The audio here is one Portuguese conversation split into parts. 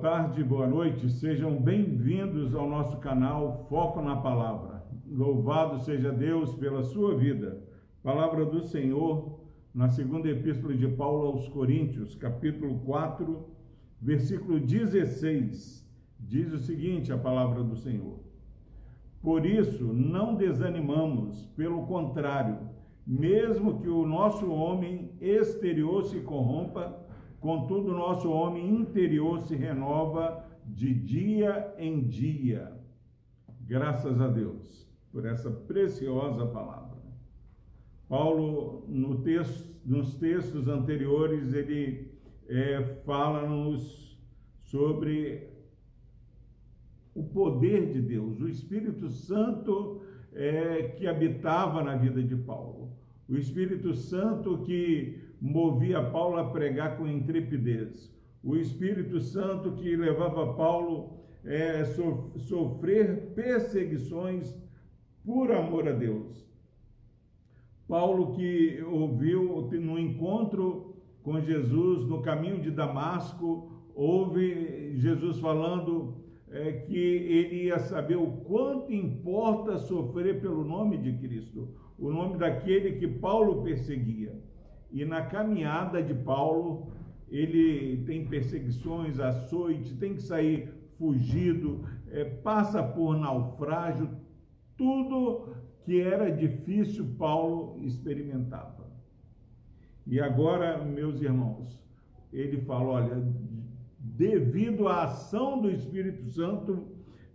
tarde, boa noite. Sejam bem-vindos ao nosso canal Foco na Palavra. Louvado seja Deus pela sua vida. Palavra do Senhor na segunda epístola de Paulo aos Coríntios, capítulo 4, versículo 16. Diz o seguinte: a palavra do Senhor. Por isso, não desanimamos, pelo contrário, mesmo que o nosso homem exterior se corrompa, Contudo, nosso homem interior se renova de dia em dia. Graças a Deus por essa preciosa palavra. Paulo, no texto, nos textos anteriores, ele é, fala-nos sobre o poder de Deus, o Espírito Santo é, que habitava na vida de Paulo, o Espírito Santo que movia Paulo a pregar com intrepidez. O Espírito Santo que levava Paulo a é, sofrer perseguições por amor a Deus. Paulo que ouviu no encontro com Jesus no caminho de Damasco, ouve Jesus falando é, que ele ia saber o quanto importa sofrer pelo nome de Cristo, o nome daquele que Paulo perseguia. E na caminhada de Paulo, ele tem perseguições, açoite, tem que sair fugido, é, passa por naufrágio, tudo que era difícil Paulo experimentava. E agora, meus irmãos, ele fala: olha, devido à ação do Espírito Santo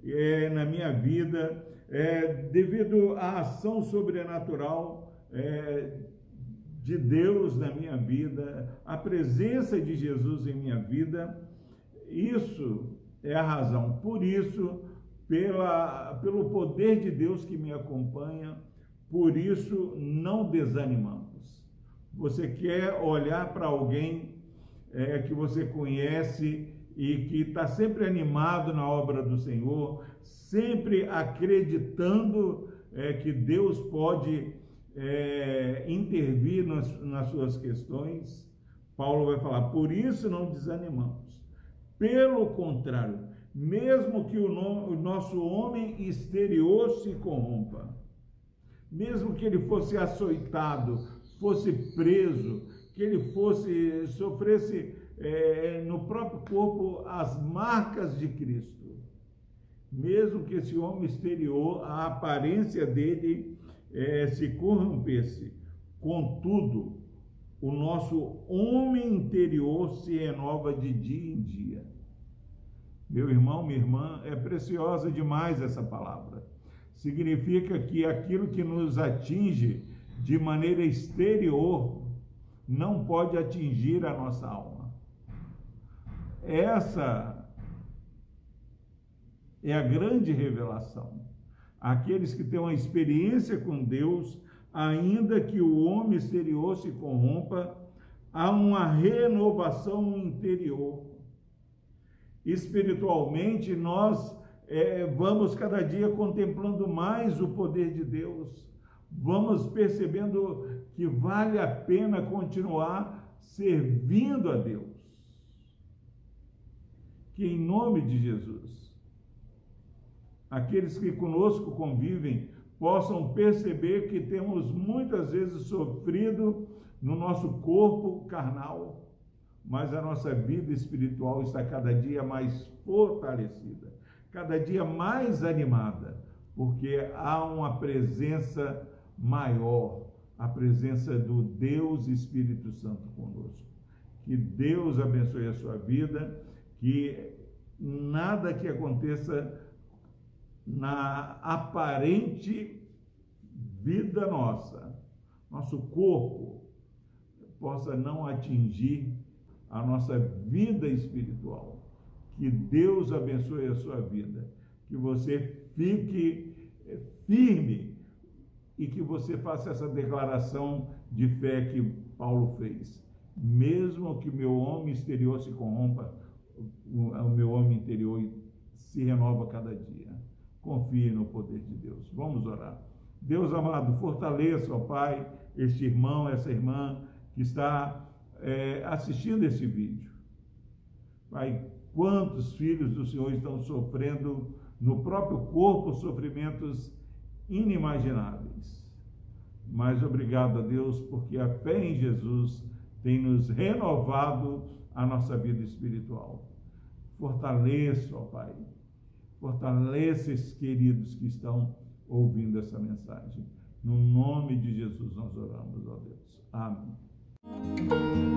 é, na minha vida, é, devido à ação sobrenatural é, de Deus na minha vida, a presença de Jesus em minha vida, isso é a razão. Por isso, pela, pelo poder de Deus que me acompanha, por isso não desanimamos. Você quer olhar para alguém é, que você conhece e que está sempre animado na obra do Senhor, sempre acreditando é, que Deus pode é, intervir nas, nas suas questões, Paulo vai falar, por isso não desanimamos. Pelo contrário, mesmo que o, no, o nosso homem exterior se corrompa, mesmo que ele fosse açoitado, fosse preso, que ele fosse sofresse é, no próprio corpo as marcas de Cristo, mesmo que esse homem exterior, a aparência dele é, se corrompesse. Contudo, o nosso homem interior se renova de dia em dia. Meu irmão, minha irmã, é preciosa demais essa palavra. Significa que aquilo que nos atinge de maneira exterior não pode atingir a nossa alma. Essa é a grande revelação aqueles que têm uma experiência com Deus, ainda que o homem exterior se corrompa, há uma renovação interior. Espiritualmente, nós é, vamos cada dia contemplando mais o poder de Deus, vamos percebendo que vale a pena continuar servindo a Deus. Que em nome de Jesus aqueles que conosco convivem possam perceber que temos muitas vezes sofrido no nosso corpo carnal, mas a nossa vida espiritual está cada dia mais fortalecida, cada dia mais animada, porque há uma presença maior, a presença do Deus Espírito Santo conosco. Que Deus abençoe a sua vida, que nada que aconteça na aparente vida nossa, nosso corpo, possa não atingir a nossa vida espiritual. Que Deus abençoe a sua vida, que você fique eh, firme e que você faça essa declaração de fé que Paulo fez. Mesmo que meu homem exterior se corrompa, o meu homem interior se renova cada dia. Confie no poder de Deus. Vamos orar. Deus amado, fortaleça, ó Pai, este irmão, essa irmã que está é, assistindo esse vídeo. Pai, quantos filhos do Senhor estão sofrendo no próprio corpo sofrimentos inimagináveis. Mas obrigado a Deus, porque a fé em Jesus tem nos renovado a nossa vida espiritual. Fortaleça, ó Pai, fortaleça esses queridos que estão ouvindo essa mensagem. No nome de Jesus nós oramos, ó Deus. Amém.